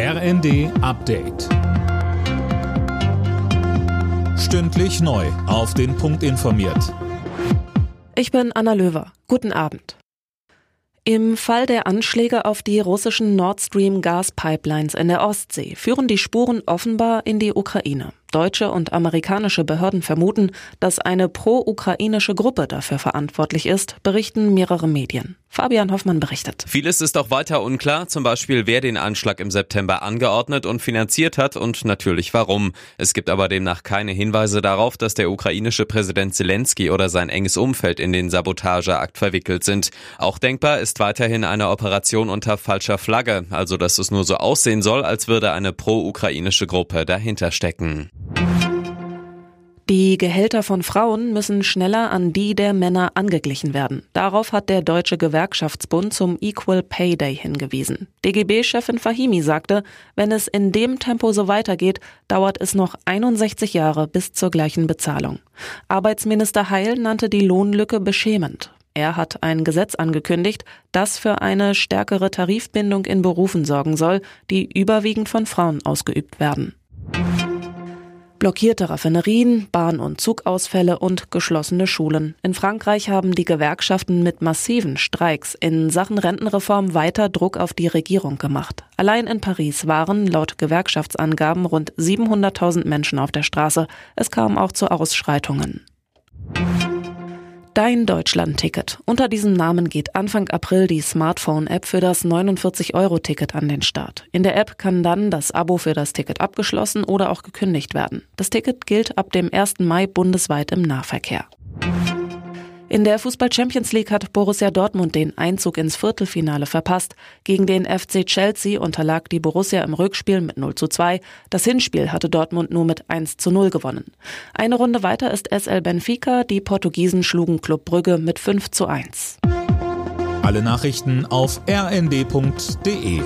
RND Update. Stündlich neu. Auf den Punkt informiert. Ich bin Anna Löwer. Guten Abend. Im Fall der Anschläge auf die russischen Nord Stream Gaspipelines in der Ostsee führen die Spuren offenbar in die Ukraine. Deutsche und amerikanische Behörden vermuten, dass eine pro-ukrainische Gruppe dafür verantwortlich ist, berichten mehrere Medien. Fabian Hoffmann berichtet. Vieles ist auch weiter unklar, zum Beispiel wer den Anschlag im September angeordnet und finanziert hat und natürlich warum. Es gibt aber demnach keine Hinweise darauf, dass der ukrainische Präsident Zelensky oder sein enges Umfeld in den Sabotageakt verwickelt sind. Auch denkbar ist weiterhin eine Operation unter falscher Flagge, also dass es nur so aussehen soll, als würde eine pro-ukrainische Gruppe dahinter stecken. Die Gehälter von Frauen müssen schneller an die der Männer angeglichen werden. Darauf hat der Deutsche Gewerkschaftsbund zum Equal Pay Day hingewiesen. DGB-Chefin Fahimi sagte, wenn es in dem Tempo so weitergeht, dauert es noch 61 Jahre bis zur gleichen Bezahlung. Arbeitsminister Heil nannte die Lohnlücke beschämend. Er hat ein Gesetz angekündigt, das für eine stärkere Tarifbindung in Berufen sorgen soll, die überwiegend von Frauen ausgeübt werden. Blockierte Raffinerien, Bahn- und Zugausfälle und geschlossene Schulen. In Frankreich haben die Gewerkschaften mit massiven Streiks in Sachen Rentenreform weiter Druck auf die Regierung gemacht. Allein in Paris waren laut Gewerkschaftsangaben rund 700.000 Menschen auf der Straße. Es kam auch zu Ausschreitungen. Dein Deutschland-Ticket. Unter diesem Namen geht Anfang April die Smartphone-App für das 49-Euro-Ticket an den Start. In der App kann dann das Abo für das Ticket abgeschlossen oder auch gekündigt werden. Das Ticket gilt ab dem 1. Mai bundesweit im Nahverkehr. In der Fußball Champions League hat Borussia Dortmund den Einzug ins Viertelfinale verpasst. Gegen den FC Chelsea unterlag die Borussia im Rückspiel mit 0 zu 2. Das Hinspiel hatte Dortmund nur mit 1 zu 0 gewonnen. Eine Runde weiter ist SL Benfica. Die Portugiesen schlugen Club Brügge mit 5 zu 1. Alle Nachrichten auf rnd.de